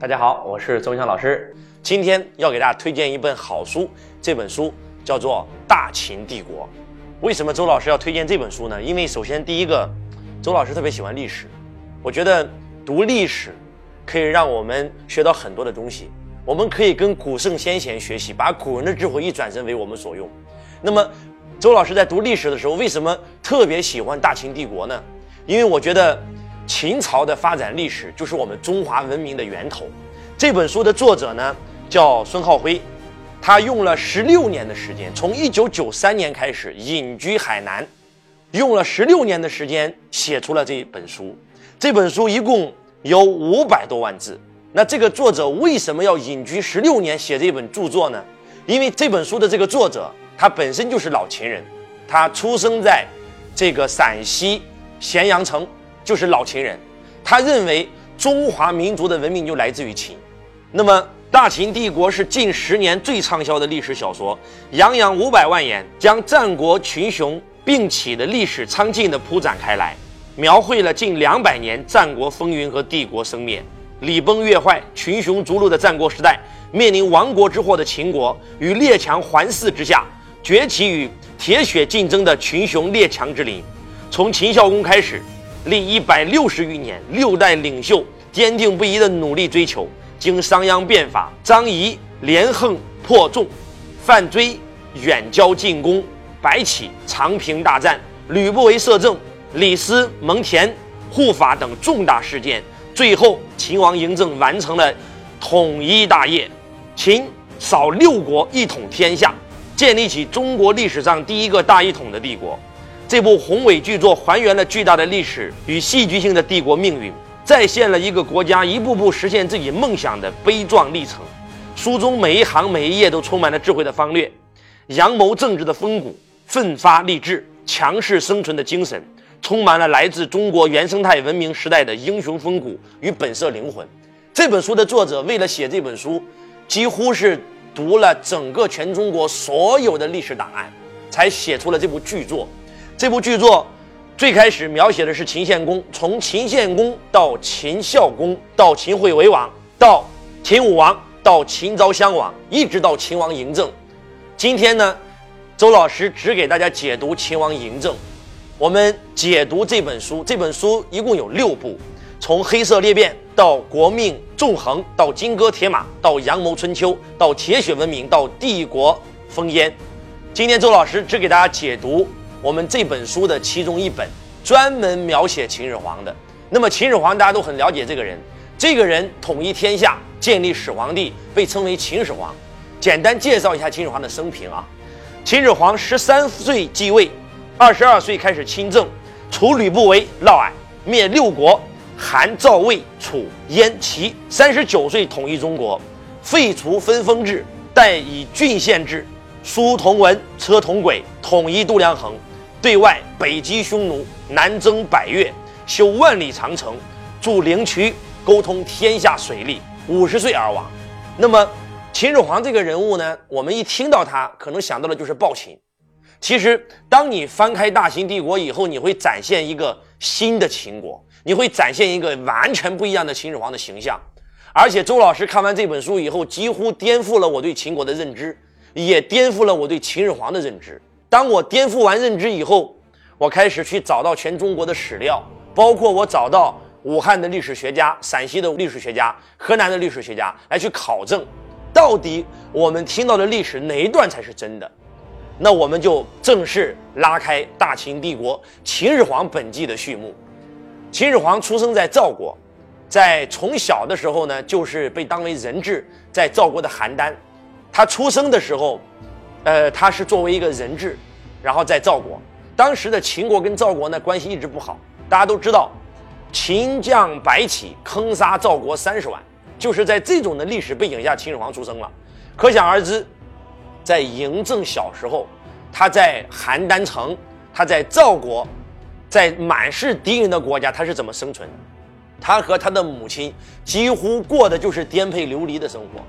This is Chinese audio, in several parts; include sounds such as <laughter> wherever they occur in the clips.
大家好，我是周强老师。今天要给大家推荐一本好书，这本书叫做《大秦帝国》。为什么周老师要推荐这本书呢？因为首先第一个，周老师特别喜欢历史，我觉得读历史可以让我们学到很多的东西。我们可以跟古圣先贤学习，把古人的智慧一转身为我们所用。那么，周老师在读历史的时候，为什么特别喜欢大秦帝国呢？因为我觉得。秦朝的发展历史就是我们中华文明的源头。这本书的作者呢叫孙浩辉，他用了十六年的时间，从一九九三年开始隐居海南，用了十六年的时间写出了这本书。这本书一共有五百多万字。那这个作者为什么要隐居十六年写这本著作呢？因为这本书的这个作者他本身就是老秦人，他出生在这个陕西咸阳城。就是老秦人，他认为中华民族的文明就来自于秦。那么，《大秦帝国》是近十年最畅销的历史小说，洋洋五百万言，将战国群雄并起的历史苍劲地铺展开来，描绘了近两百年战国风云和帝国生灭、礼崩乐坏、群雄逐鹿的战国时代，面临亡国之祸的秦国与列强环伺之下崛起与铁血竞争的群雄列强之林。从秦孝公开始。历一百六十余年，六代领袖坚定不移的努力追求，经商鞅变法、张仪连横破众、范追远交近攻、白起长平大战、吕不韦摄政、李斯蒙恬护法等重大事件，最后秦王嬴政完成了统一大业，秦扫六国一统天下，建立起中国历史上第一个大一统的帝国。这部宏伟巨作还原了巨大的历史与戏剧性的帝国命运，再现了一个国家一步步实现自己梦想的悲壮历程。书中每一行每一页都充满了智慧的方略，阳谋政治的风骨，奋发励志、强势生存的精神，充满了来自中国原生态文明时代的英雄风骨与本色灵魂。这本书的作者为了写这本书，几乎是读了整个全中国所有的历史档案，才写出了这部巨作。这部剧作最开始描写的是秦献公，从秦献公到秦孝公，到秦惠文王，到秦武王，到秦昭襄王，一直到秦王嬴政。今天呢，周老师只给大家解读秦王嬴政。我们解读这本书，这本书一共有六部，从黑色裂变到国命纵横，到金戈铁马，到阳谋春秋，到铁血文明，到帝国烽烟。今天周老师只给大家解读。我们这本书的其中一本，专门描写秦始皇的。那么秦始皇大家都很了解这个人，这个人统一天下，建立始皇帝，被称为秦始皇。简单介绍一下秦始皇的生平啊。秦始皇十三岁继位，二十二岁开始亲政，除吕不韦、嫪毐，灭六国，韩、赵、魏、楚、燕、齐。三十九岁统一中国，废除分封制，代以郡县制，书同文，车同轨，统一度量衡。对外北击匈奴，南征百越，修万里长城，筑灵渠，沟通天下水利。五十岁而亡。那么，秦始皇这个人物呢？我们一听到他，可能想到的就是暴秦。其实，当你翻开大秦帝国以后，你会展现一个新的秦国，你会展现一个完全不一样的秦始皇的形象。而且，周老师看完这本书以后，几乎颠覆了我对秦国的认知，也颠覆了我对秦始皇的认知。当我颠覆完认知以后，我开始去找到全中国的史料，包括我找到武汉的历史学家、陕西的历史学家、河南的历史学家来去考证，到底我们听到的历史哪一段才是真的？那我们就正式拉开大秦帝国秦始皇本纪的序幕。秦始皇出生在赵国，在从小的时候呢，就是被当为人质，在赵国的邯郸。他出生的时候。呃，他是作为一个人质，然后在赵国。当时的秦国跟赵国呢关系一直不好。大家都知道，秦将白起坑杀赵国三十万，就是在这种的历史背景下，秦始皇出生了。可想而知，在嬴政小时候，他在邯郸城，他在赵国，在满是敌人的国家，他是怎么生存的？他和他的母亲几乎过的就是颠沛流离的生活，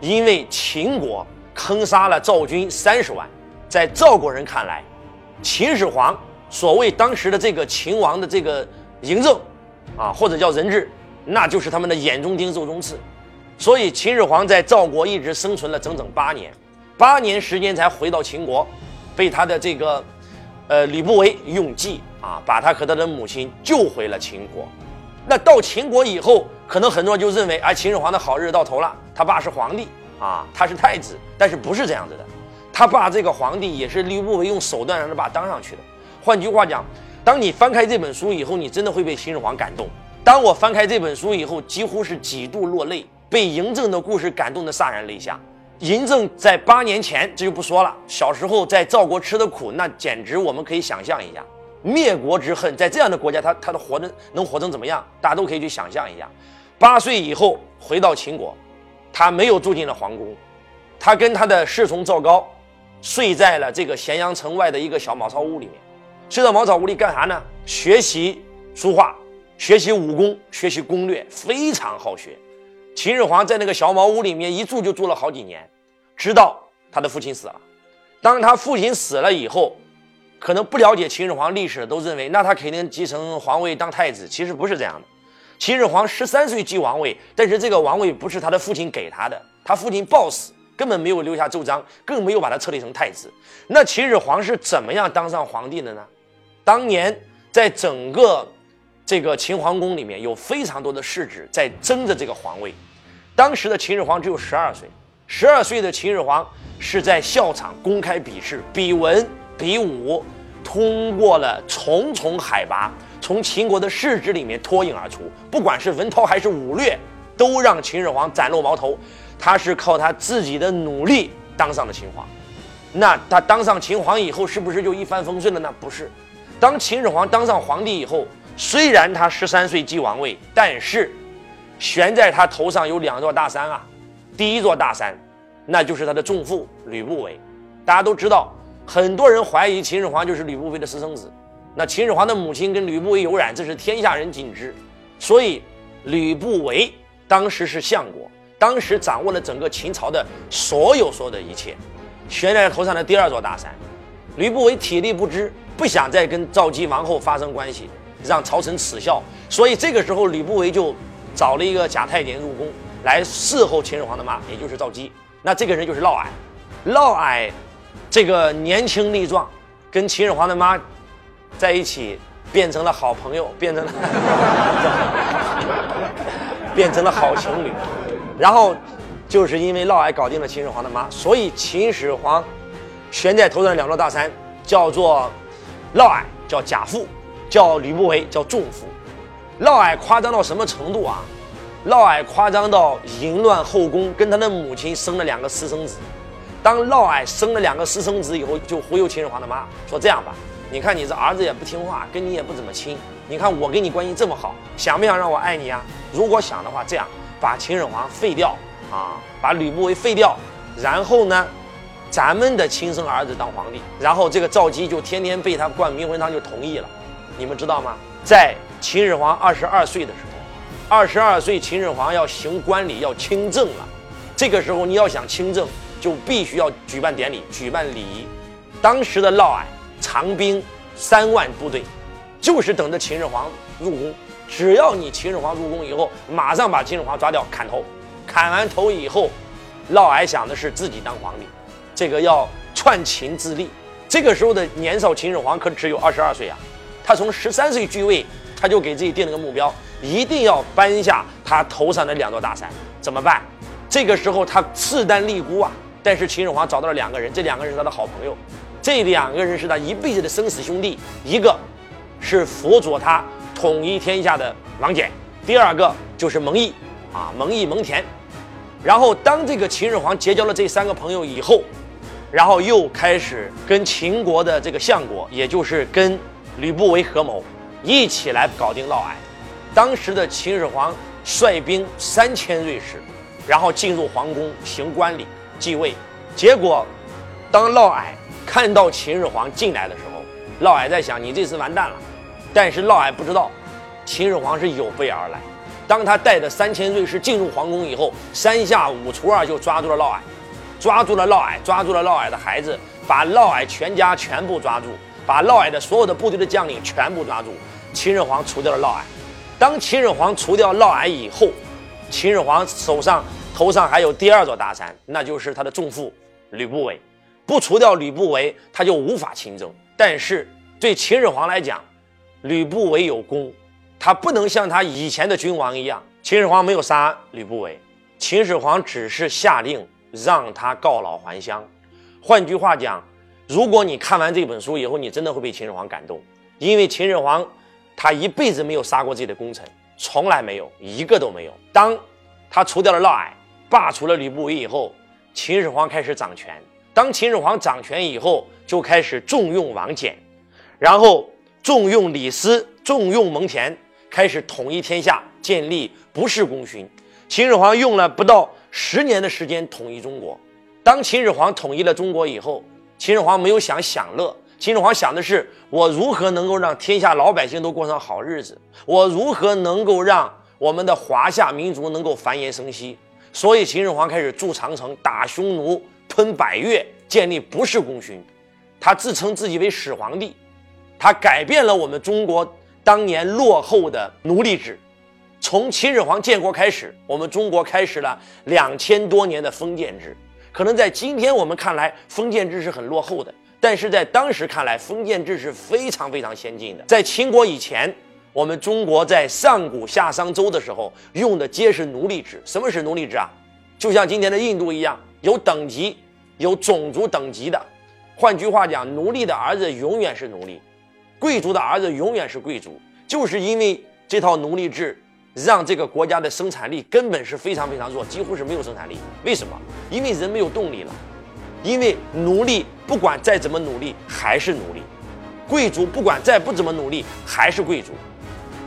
因为秦国。坑杀了赵军三十万，在赵国人看来，秦始皇所谓当时的这个秦王的这个嬴政，啊，或者叫人质，那就是他们的眼中钉、肉中刺。所以秦始皇在赵国一直生存了整整八年，八年时间才回到秦国，被他的这个，呃，吕不韦用计啊，把他和他的母亲救回了秦国。那到秦国以后，可能很多人就认为，哎，秦始皇的好日子到头了，他爸是皇帝啊，他是太子，但是不是这样子的，他爸这个皇帝也是吕不韦用手段让他爸当上去的。换句话讲，当你翻开这本书以后，你真的会被秦始皇感动。当我翻开这本书以后，几乎是几度落泪。被嬴政的故事感动得潸然泪下。嬴政在八年前，这就不说了。小时候在赵国吃的苦，那简直我们可以想象一下。灭国之恨，在这样的国家，他他的活的能活成怎么样？大家都可以去想象一下。八岁以后回到秦国，他没有住进了皇宫，他跟他的侍从赵高睡在了这个咸阳城外的一个小茅草屋里面。睡到茅草屋里干啥呢？学习书画，学习武功，学习攻略，非常好学。秦始皇在那个小茅屋里面一住就住了好几年，直到他的父亲死了。当他父亲死了以后，可能不了解秦始皇历史的都认为，那他肯定继承皇位当太子。其实不是这样的。秦始皇十三岁继王位，但是这个王位不是他的父亲给他的，他父亲暴死，根本没有留下奏章，更没有把他册立成太子。那秦始皇是怎么样当上皇帝的呢？当年在整个这个秦皇宫里面有非常多的世子在争着这个皇位。当时的秦始皇只有十二岁，十二岁的秦始皇是在校场公开比试，比文比武，通过了重重海拔，从秦国的世子里面脱颖而出。不管是文韬还是武略，都让秦始皇崭露矛头。他是靠他自己的努力当上了秦皇。那他当上秦皇以后，是不是就一帆风顺了呢？不是。当秦始皇当上皇帝以后，虽然他十三岁继王位，但是。悬在他头上有两座大山啊，第一座大山，那就是他的重父吕不韦。大家都知道，很多人怀疑秦始皇就是吕不韦的私生子。那秦始皇的母亲跟吕不韦有染，这是天下人尽知。所以，吕不韦当时是相国，当时掌握了整个秦朝的所有所有的一切。悬在头上的第二座大山，吕不韦体力不支，不想再跟赵姬王后发生关系，让朝臣耻笑。所以这个时候，吕不韦就。找了一个假太监入宫来伺候秦始皇的妈，也就是赵姬。那这个人就是嫪毐。嫪毐这个年轻力壮，跟秦始皇的妈在一起，变成了好朋友，变成了 <laughs> 变成了好情侣。然后就是因为嫪毐搞定了秦始皇的妈，所以秦始皇悬在头上的两座大山叫做嫪毐，叫贾父，叫吕不韦，叫仲父。嫪毐夸张到什么程度啊？嫪毐夸张到淫乱后宫，跟他的母亲生了两个私生子。当嫪毐生了两个私生子以后，就忽悠秦始皇的妈说：“这样吧，你看你这儿子也不听话，跟你也不怎么亲。你看我跟你关系这么好，想不想让我爱你啊？如果想的话，这样把秦始皇废掉啊，把吕不韦废掉，然后呢，咱们的亲生儿子当皇帝。然后这个赵姬就天天被他灌迷魂汤，就同意了。你们知道吗？在。”秦始皇二十二岁的时候，二十二岁，秦始皇要行冠礼，要亲政了。这个时候，你要想亲政，就必须要举办典礼，举办礼仪。当时的嫪毐长兵三万部队，就是等着秦始皇入宫。只要你秦始皇入宫以后，马上把秦始皇抓掉，砍头。砍完头以后，嫪毐想的是自己当皇帝，这个要篡秦自立。这个时候的年少秦始皇可只有二十二岁啊，他从十三岁继位。他就给自己定了个目标，一定要搬下他头上的两座大山。怎么办？这个时候他势单力孤啊。但是秦始皇找到了两个人，这两个人是他的好朋友，这两个人是他一辈子的生死兄弟。一个是辅佐他统一天下的王翦，第二个就是蒙毅啊，蒙毅蒙恬。然后当这个秦始皇结交了这三个朋友以后，然后又开始跟秦国的这个相国，也就是跟吕不韦合谋。一起来搞定嫪毐。当时的秦始皇率兵三千锐士，然后进入皇宫行冠礼继位。结果，当嫪毐看到秦始皇进来的时候，嫪毐在想：你这次完蛋了。但是嫪毐不知道，秦始皇是有备而来。当他带着三千锐士进入皇宫以后，三下五除二就抓住了嫪毐，抓住了嫪毐，抓住了嫪毐的孩子，把嫪毐全家全部抓住，把嫪毐的所有的部队的将领全部抓住。秦始皇除掉了嫪毐。当秦始皇除掉嫪毐以后，秦始皇手上头上还有第二座大山，那就是他的重父吕不韦。不除掉吕不韦，他就无法亲征。但是对秦始皇来讲，吕不韦有功，他不能像他以前的君王一样。秦始皇没有杀吕不韦，秦始皇只是下令让他告老还乡。换句话讲，如果你看完这本书以后，你真的会被秦始皇感动，因为秦始皇他一辈子没有杀过自己的功臣，从来没有一个都没有。当他除掉了嫪毐，罢除了吕不韦以后，秦始皇开始掌权。当秦始皇掌权以后，就开始重用王翦，然后重用李斯，重用蒙恬，开始统一天下，建立不世功勋。秦始皇用了不到十年的时间统一中国。当秦始皇统一了中国以后，秦始皇没有想享乐，秦始皇想的是我如何能够让天下老百姓都过上好日子，我如何能够让我们的华夏民族能够繁衍生息。所以秦始皇开始筑长城，打匈奴。吞百越，建立不世功勋，他自称自己为始皇帝，他改变了我们中国当年落后的奴隶制。从秦始皇建国开始，我们中国开始了两千多年的封建制。可能在今天我们看来，封建制是很落后的，但是在当时看来，封建制是非常非常先进的。在秦国以前，我们中国在上古夏商周的时候用的皆是奴隶制。什么是奴隶制啊？就像今天的印度一样。有等级，有种族等级的。换句话讲，奴隶的儿子永远是奴隶，贵族的儿子永远是贵族。就是因为这套奴隶制，让这个国家的生产力根本是非常非常弱，几乎是没有生产力。为什么？因为人没有动力了。因为奴隶不管再怎么努力还是奴隶，贵族不管再不怎么努力还是贵族。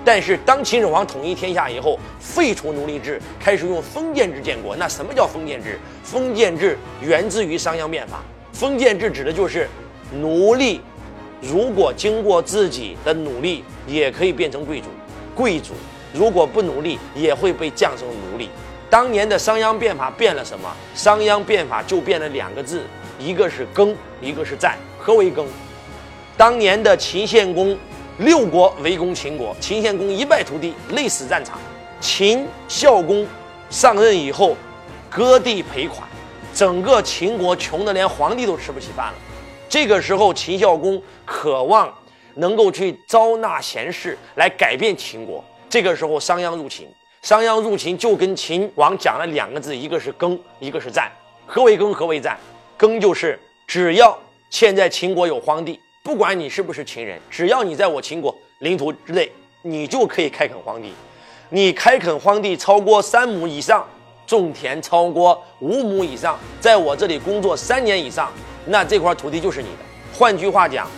但是当秦始皇统一天下以后，废除奴隶制，开始用封建制建国。那什么叫封建制？封建制源自于商鞅变法。封建制指的就是奴隶，如果经过自己的努力，也可以变成贵族；贵族如果不努力，也会被降成奴隶。当年的商鞅变法变了什么？商鞅变法就变了两个字，一个是耕，一个是战。何为耕？当年的秦献公。六国围攻秦国，秦献公一败涂地，累死战场。秦孝公上任以后，割地赔款，整个秦国穷得连皇帝都吃不起饭了。这个时候，秦孝公渴望能够去招纳贤士来改变秦国。这个时候，商鞅入秦，商鞅入秦就跟秦王讲了两个字，一个是耕，一个是战。何为耕？何为战？耕就是只要现在秦国有荒地。不管你是不是秦人，只要你在我秦国领土之内，你就可以开垦荒地。你开垦荒地超过三亩以上，种田超过五亩以上，在我这里工作三年以上，那这块土地就是你的。换句话讲，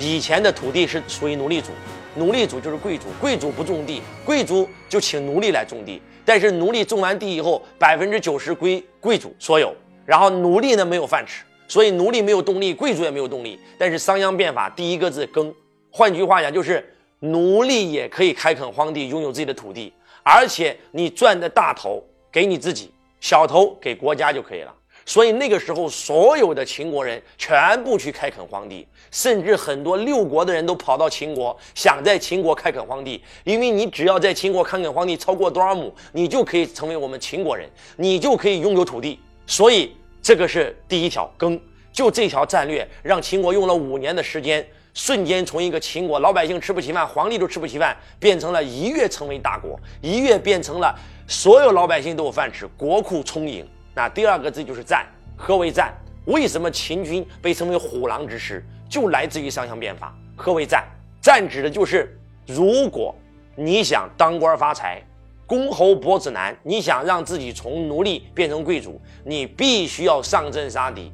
以前的土地是属于奴隶主，奴隶主就是贵族，贵族不种地，贵族就请奴隶来种地。但是奴隶种完地以后，百分之九十归贵族所有，然后奴隶呢没有饭吃。所以奴隶没有动力，贵族也没有动力。但是商鞅变法第一个字耕，换句话讲就是奴隶也可以开垦荒地，拥有自己的土地，而且你赚的大头给你自己，小头给国家就可以了。所以那个时候，所有的秦国人全部去开垦荒地，甚至很多六国的人都跑到秦国，想在秦国开垦荒地，因为你只要在秦国开垦荒地超过多少亩，你就可以成为我们秦国人，你就可以拥有土地。所以。这个是第一条耕，就这条战略让秦国用了五年的时间，瞬间从一个秦国老百姓吃不起饭，皇帝都吃不起饭，变成了一跃成为大国，一跃变成了所有老百姓都有饭吃，国库充盈。那第二个字就是战。何为战？为什么秦军被称为虎狼之师？就来自于商鞅变法。何为战？战指的就是如果你想当官发财。公侯伯子男，你想让自己从奴隶变成贵族，你必须要上阵杀敌，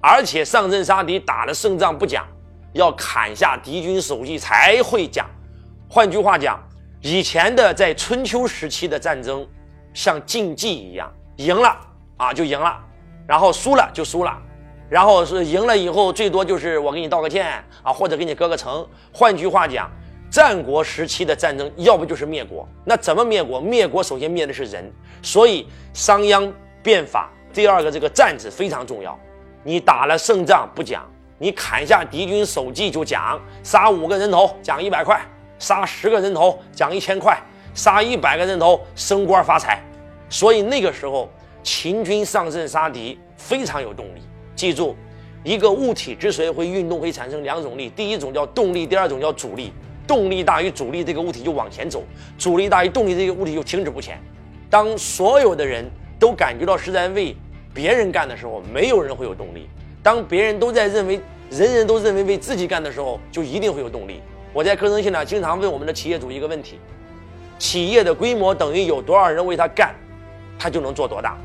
而且上阵杀敌打了胜仗不讲，要砍下敌军首级才会讲。换句话讲，以前的在春秋时期的战争像竞技一样，赢了啊就赢了，然后输了就输了，然后是赢了以后最多就是我给你道个歉啊，或者给你割个城。换句话讲。战国时期的战争，要不就是灭国。那怎么灭国？灭国首先灭的是人，所以商鞅变法第二个这个战字非常重要。你打了胜仗不讲，你砍下敌军首级就讲，杀五个人头奖一百块，杀十个人头奖一千块，杀一百个人头升官发财。所以那个时候秦军上阵杀敌非常有动力。记住，一个物体之所以会运动，会产生两种力，第一种叫动力，第二种叫阻力。动力大于阻力，这个物体就往前走；阻力大于动力，这个物体就停止不前。当所有的人都感觉到是在为别人干的时候，没有人会有动力；当别人都在认为人人都认为为自己干的时候，就一定会有动力。我在课程现场经常问我们的企业主一个问题：企业的规模等于有多少人为他干，他就能做多大？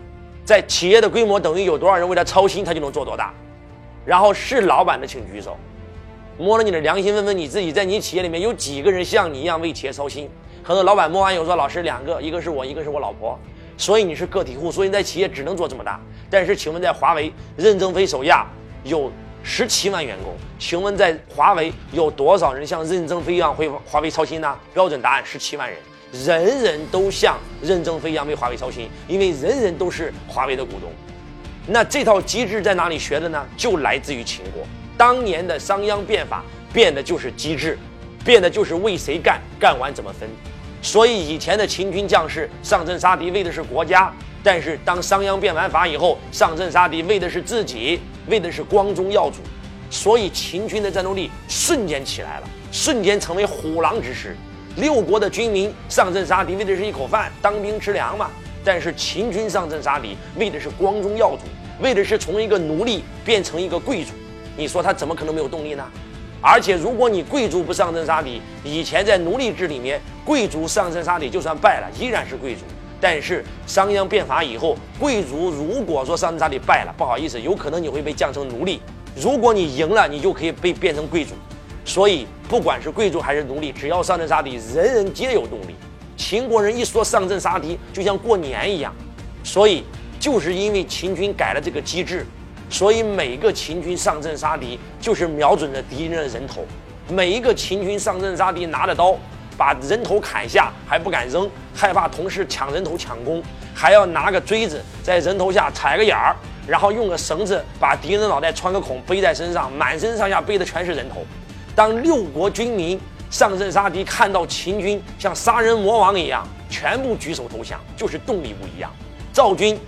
在企业的规模等于有多少人为他操心，他就能做多大？然后是老板的请举手。摸了你的良心，问问你自己，在你企业里面有几个人像你一样为企业操心？很多老板摸完以后说：“老师，两个，一个是我，一个是我老婆。”所以你是个体户，所以你在企业只能做这么大。但是，请问在华为，任正非手下有十七万员工，请问在华为有多少人像任正非一样为华为操心呢？标准答案：十七万人，人人都像任正非一样为华为操心，因为人人都是华为的股东。那这套机制在哪里学的呢？就来自于秦国。当年的商鞅变法，变的就是机制，变的就是为谁干，干完怎么分。所以以前的秦军将士上阵杀敌，为的是国家；但是当商鞅变完法以后，上阵杀敌为的是自己，为的是光宗耀祖。所以秦军的战斗力瞬间起来了，瞬间成为虎狼之师。六国的军民上阵杀敌，为的是一口饭，当兵吃粮嘛。但是秦军上阵杀敌，为的是光宗耀祖，为的是从一个奴隶变成一个贵族。你说他怎么可能没有动力呢？而且如果你贵族不上阵杀敌，以前在奴隶制里面，贵族上阵杀敌就算败了，依然是贵族。但是商鞅变法以后，贵族如果说上阵杀敌败了，不好意思，有可能你会被降成奴隶；如果你赢了，你就可以被变成贵族。所以不管是贵族还是奴隶，只要上阵杀敌，人人皆有动力。秦国人一说上阵杀敌，就像过年一样。所以就是因为秦军改了这个机制。所以每个秦军上阵杀敌，就是瞄准着敌人的人头。每一个秦军上阵杀敌，拿着刀把人头砍下，还不敢扔，害怕同事抢人头抢功，还要拿个锥子在人头下踩个眼儿，然后用个绳子把敌人的脑袋穿个孔背在身上，满身上下背的全是人头。当六国军民上阵杀敌，看到秦军像杀人魔王一样，全部举手投降，就是动力不一样。赵军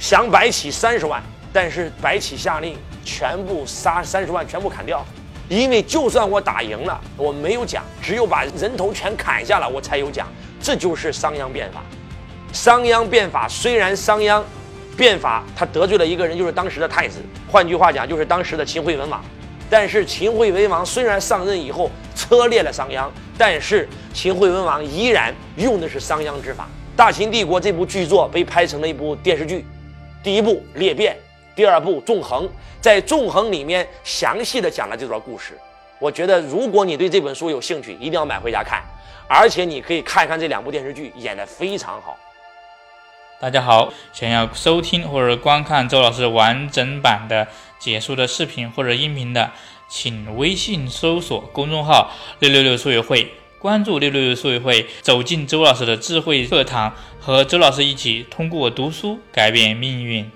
降白起三十万。但是白起下令全部杀三十万，全部砍掉，因为就算我打赢了，我没有奖，只有把人头全砍下了，我才有奖。这就是商鞅变法。商鞅变法虽然商鞅变法他得罪了一个人，就是当时的太子，换句话讲就是当时的秦惠文王。但是秦惠文王虽然上任以后车裂了商鞅，但是秦惠文王依然用的是商鞅之法。大秦帝国这部剧作被拍成了一部电视剧，第一部《裂变》。第二部《纵横》在《纵横》里面详细的讲了这段故事。我觉得，如果你对这本书有兴趣，一定要买回家看。而且你可以看一看这两部电视剧，演得非常好。大家好，想要收听或者观看周老师完整版的解说的视频或者音频的，请微信搜索公众号“六六六数学会”，关注“六六六数学会”，走进周老师的智慧课堂，和周老师一起通过读书改变命运。